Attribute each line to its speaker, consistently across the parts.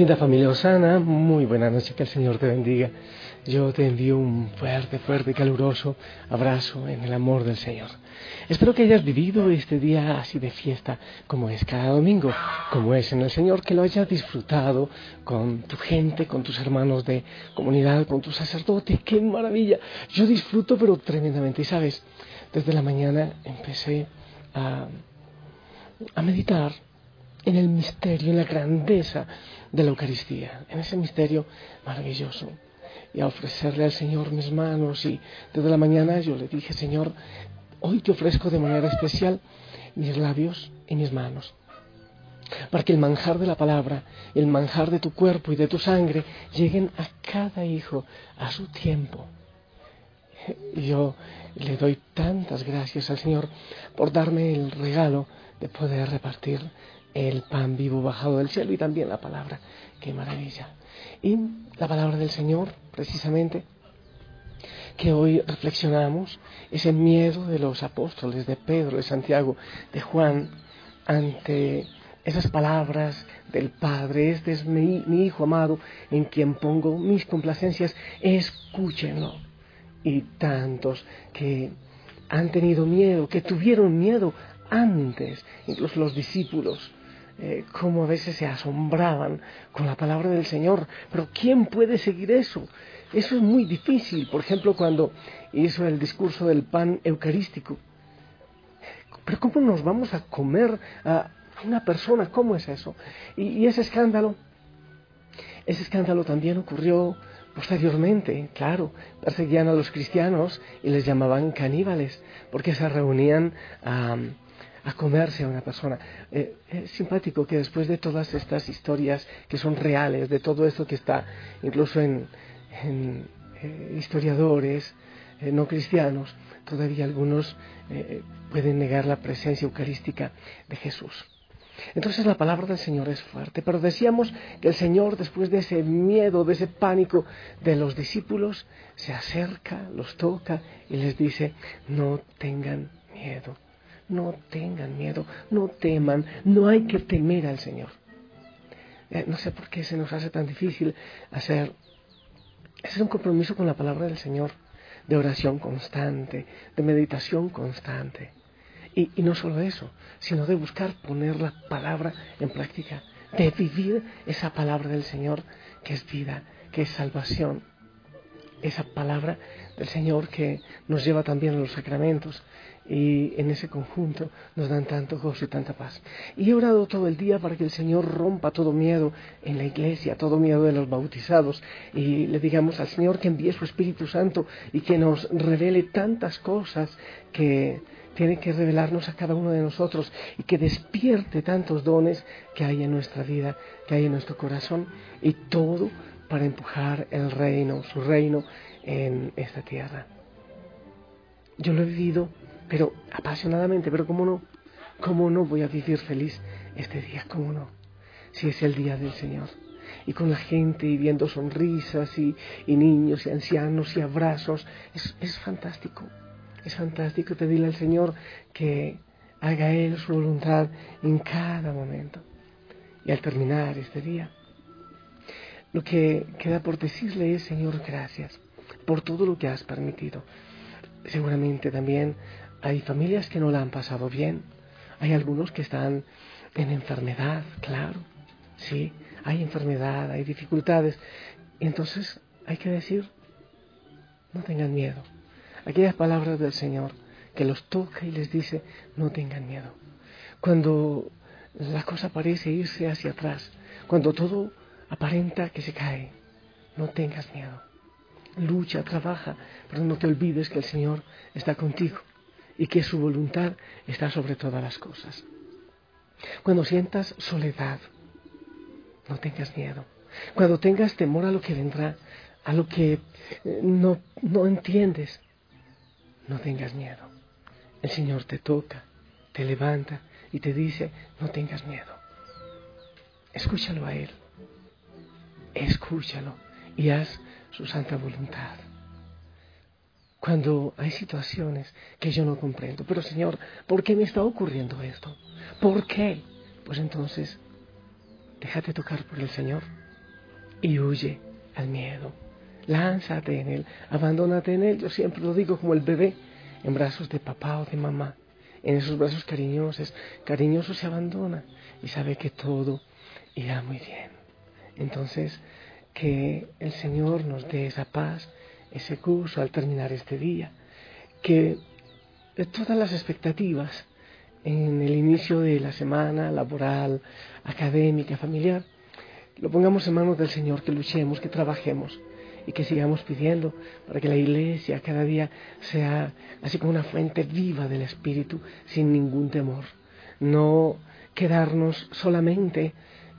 Speaker 1: Linda familia Osana, muy buena noche, que el Señor te bendiga. Yo te envío un fuerte, fuerte y caluroso abrazo en el amor del Señor. Espero que hayas vivido este día así de fiesta, como es cada domingo, como es en el Señor, que lo hayas disfrutado con tu gente, con tus hermanos de comunidad, con tu sacerdote. ¡Qué maravilla! Yo disfruto, pero tremendamente. Y sabes, desde la mañana empecé a, a meditar en el misterio, en la grandeza de la Eucaristía, en ese misterio maravilloso. Y a ofrecerle al Señor mis manos y desde la mañana yo le dije, Señor, hoy te ofrezco de manera especial mis labios y mis manos, para que el manjar de la palabra, el manjar de tu cuerpo y de tu sangre lleguen a cada hijo a su tiempo. Y yo le doy tantas gracias al Señor por darme el regalo de poder repartir el pan vivo bajado del cielo y también la palabra. Qué maravilla. Y la palabra del Señor, precisamente, que hoy reflexionamos, ese miedo de los apóstoles, de Pedro, de Santiago, de Juan, ante esas palabras del Padre, este es mi, mi Hijo amado en quien pongo mis complacencias, escúchenlo. Y tantos que han tenido miedo, que tuvieron miedo antes, incluso los discípulos, eh, como a veces se asombraban con la palabra del Señor. Pero ¿quién puede seguir eso? Eso es muy difícil. Por ejemplo, cuando hizo el discurso del pan eucarístico. Pero ¿cómo nos vamos a comer a una persona? ¿Cómo es eso? Y, y ese escándalo, ese escándalo también ocurrió posteriormente, claro, perseguían a los cristianos y les llamaban caníbales, porque se reunían a a comerse a una persona. Eh, es simpático que después de todas estas historias que son reales, de todo esto que está incluso en, eh, historiadores eh, no cristianos, todavía algunos pueden negar la presencia eucarística de Jesús. Entonces la palabra del Señor es fuerte, pero decíamos que el Señor después de ese miedo, de ese pánico de los discípulos, se acerca, los toca y les dice, no tengan miedo no tengan miedo, no teman, no hay que temer al Señor. Eh, no sé por qué se nos hace tan difícil hacer, es un compromiso con la palabra del Señor, de oración constante, de meditación constante. Y, y no solo eso, sino de buscar poner la palabra en práctica, de vivir esa palabra del Señor que es vida, que es salvación, esa palabra del Señor que nos lleva también a los sacramentos. Y en ese conjunto nos dan tanto gozo y tanta paz. Y he orado todo el día para que el Señor rompa todo miedo en la iglesia, todo miedo de los bautizados. Y le digamos al Señor que envíe su Espíritu Santo y que nos revele tantas cosas que tiene que revelarnos a cada uno de nosotros y que despierte tantos dones que hay en nuestra vida, que hay en nuestro corazón. Y todo para empujar el reino, su reino en esta tierra. Yo lo he vivido, pero apasionadamente, pero ¿cómo no? ¿Cómo no voy a vivir feliz este día? ¿Cómo no? Si es el día del Señor. Y con la gente y viendo sonrisas y, niños y ancianos y abrazos. Es, es fantástico. Es fantástico pedirle al Señor que haga Él su voluntad en cada momento. Y al terminar este día, lo que queda por decirle es, Señor, gracias por todo lo que has permitido. Seguramente también hay familias que no la han pasado bien. Hay algunos que están en enfermedad, claro. Sí, hay enfermedad, hay dificultades. Entonces hay que decir, no tengan miedo. Aquellas palabras del Señor que los toca y les dice, no tengan miedo. Cuando la cosa parece irse hacia atrás, cuando todo aparenta que se cae, no tengas miedo. Lucha, trabaja, pero no te olvides que el Señor está contigo y que su voluntad está sobre todas las cosas. Cuando sientas soledad, no tengas miedo. Cuando tengas temor a lo que vendrá, a lo que eh, no, no entiendes, no tengas miedo. El Señor te toca, te levanta y te dice, no tengas miedo. Escúchalo a Él. Escúchalo y haz su santa voluntad. Cuando hay situaciones que yo no comprendo, pero Señor, ¿por qué me está ocurriendo esto? ¿Por qué? Pues entonces, déjate tocar por el Señor y huye al miedo. Lánzate en Él, abandónate en Él. Yo siempre lo digo como el bebé en brazos de papá o de mamá. En esos brazos cariñosos, cariñoso se abandona y sabe que todo irá muy bien. Entonces, que el Señor nos dé esa paz, ese curso al terminar este día, que todas las expectativas en el inicio de la semana laboral, académica, familiar, lo pongamos en manos del Señor, que luchemos, que trabajemos y que sigamos pidiendo para que la iglesia cada día sea así como una fuente viva del Espíritu sin ningún temor. No quedarnos solamente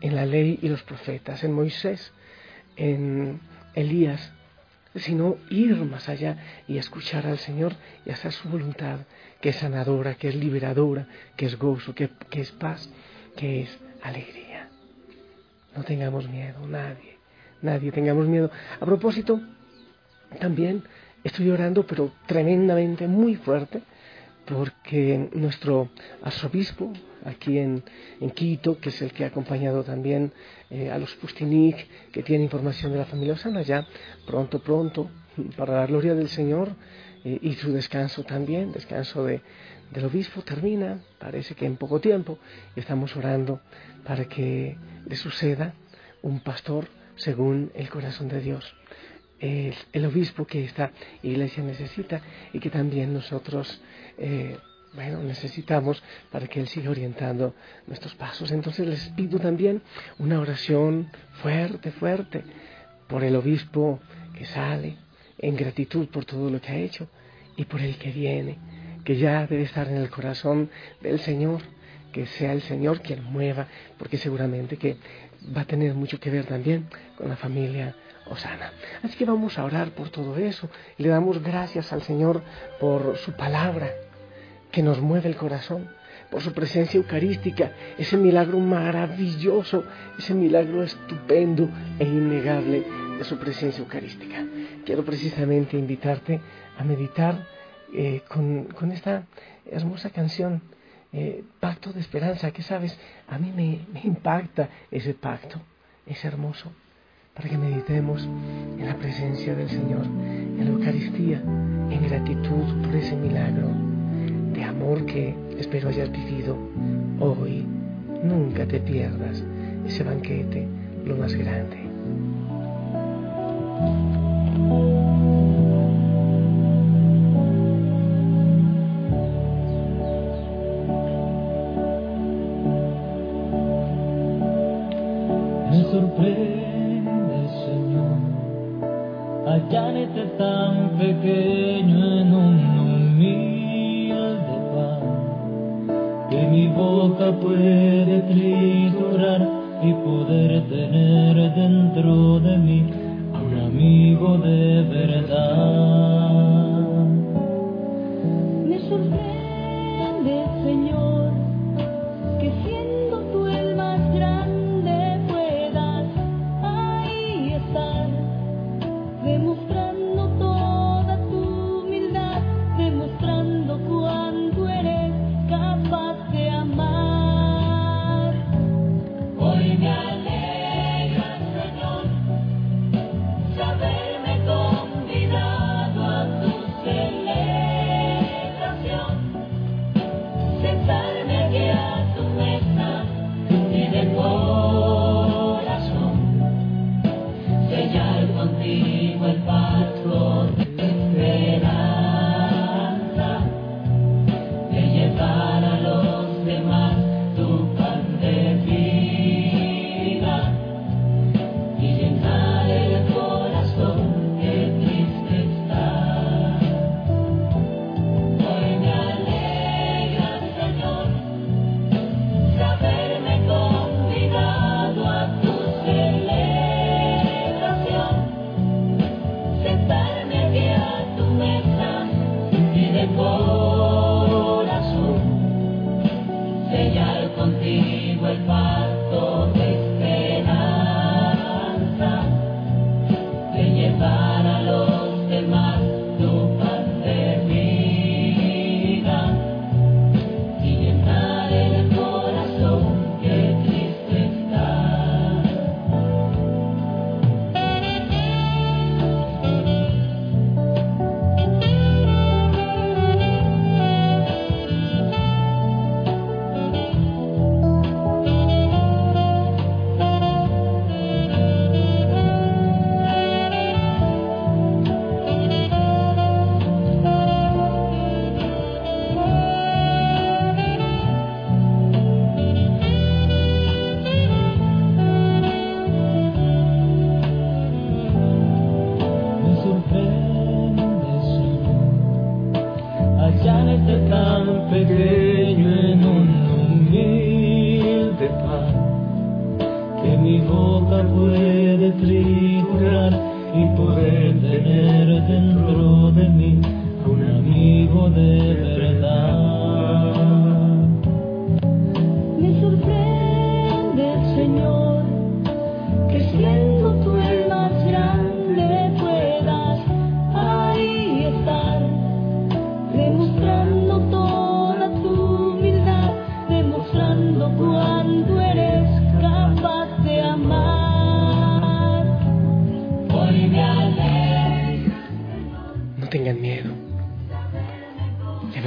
Speaker 1: en la ley y los profetas, en Moisés, en Elías, sino ir más allá y escuchar al Señor y hacer su voluntad, que es sanadora, que es liberadora, que es gozo, que, que es paz, que es alegría. No tengamos miedo, nadie, nadie tengamos miedo. A propósito, también estoy orando, pero tremendamente, muy fuerte, porque nuestro arzobispo aquí en, Quito, que es el que ha acompañado también eh, a los Pustinik, que tiene información de la familia Osana, ya pronto, pronto, para la gloria del Señor eh, y su descanso también, descanso de, del obispo termina, parece que en poco tiempo, y estamos orando para que le suceda un pastor según el corazón de Dios. El, el obispo que esta iglesia necesita y que también nosotros eh, bueno, necesitamos para que Él siga orientando nuestros pasos. Entonces les pido también una oración fuerte, fuerte por el obispo que sale, en gratitud por todo lo que ha hecho y por el que viene, que ya debe estar en el corazón del Señor, que sea el Señor quien mueva, porque seguramente que va a tener mucho que ver también con la familia Osana. Así que vamos a orar por todo eso y le damos gracias al Señor por su palabra que nos mueve el corazón, por su presencia eucarística, ese milagro maravilloso, ese milagro estupendo e innegable de su presencia eucarística. Quiero precisamente invitarte a meditar eh, con, esta hermosa canción, eh, Pacto de Esperanza, que sabes, a mí me, me impacta ese pacto, es hermoso, para que meditemos en la presencia del Señor, en la Eucaristía, en gratitud por ese milagro de amor que espero hayas vivido hoy. Nunca te pierdas ese banquete, lo más grande.
Speaker 2: Puede triturar y poder tener dentro de mí a un amigo de verdad.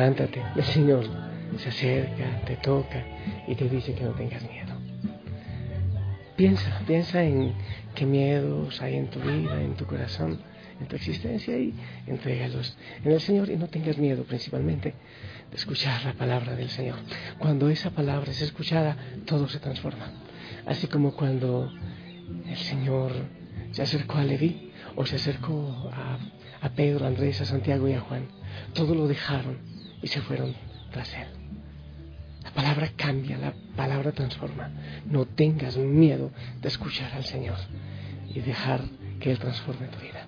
Speaker 1: Levántate. El Señor se acerca, te toca y te dice que no tengas miedo. Piensa, piensa en qué miedos hay en tu vida, en tu corazón, en tu existencia y entrégalos en el Señor y no tengas miedo principalmente de escuchar la palabra del Señor. Cuando esa palabra es escuchada, todo se transforma. Así como cuando el Señor se acercó a Leví o se acercó a, a Pedro, a Andrés, a Santiago y a Juan. Todo lo dejaron y se fueron tras él. La palabra cambia, la palabra transforma. No tengas miedo de escuchar al Señor y dejar que Él transforme tu vida.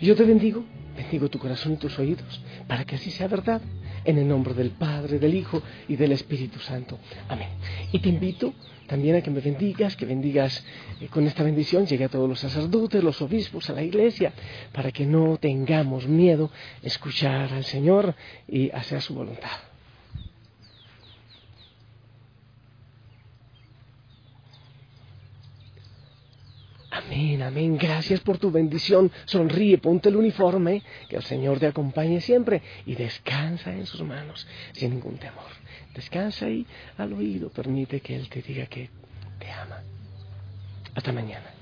Speaker 1: Y yo te bendigo, bendigo tu corazón y tus oídos, para que así sea verdad, en el nombre del Padre, del Hijo y del Espíritu Santo. Amén. Y te invito también a que me bendigas, que bendigas eh, con esta bendición, llegue a todos los sacerdotes, los obispos, a la iglesia, para que no tengamos miedo escuchar al Señor y hacer su voluntad. Amén, amén. Gracias por tu bendición. Sonríe, ponte el uniforme, que el Señor te acompañe siempre y descansa en sus manos sin ningún temor. Descansa y al oído permite que Él te diga que te ama. Hasta mañana.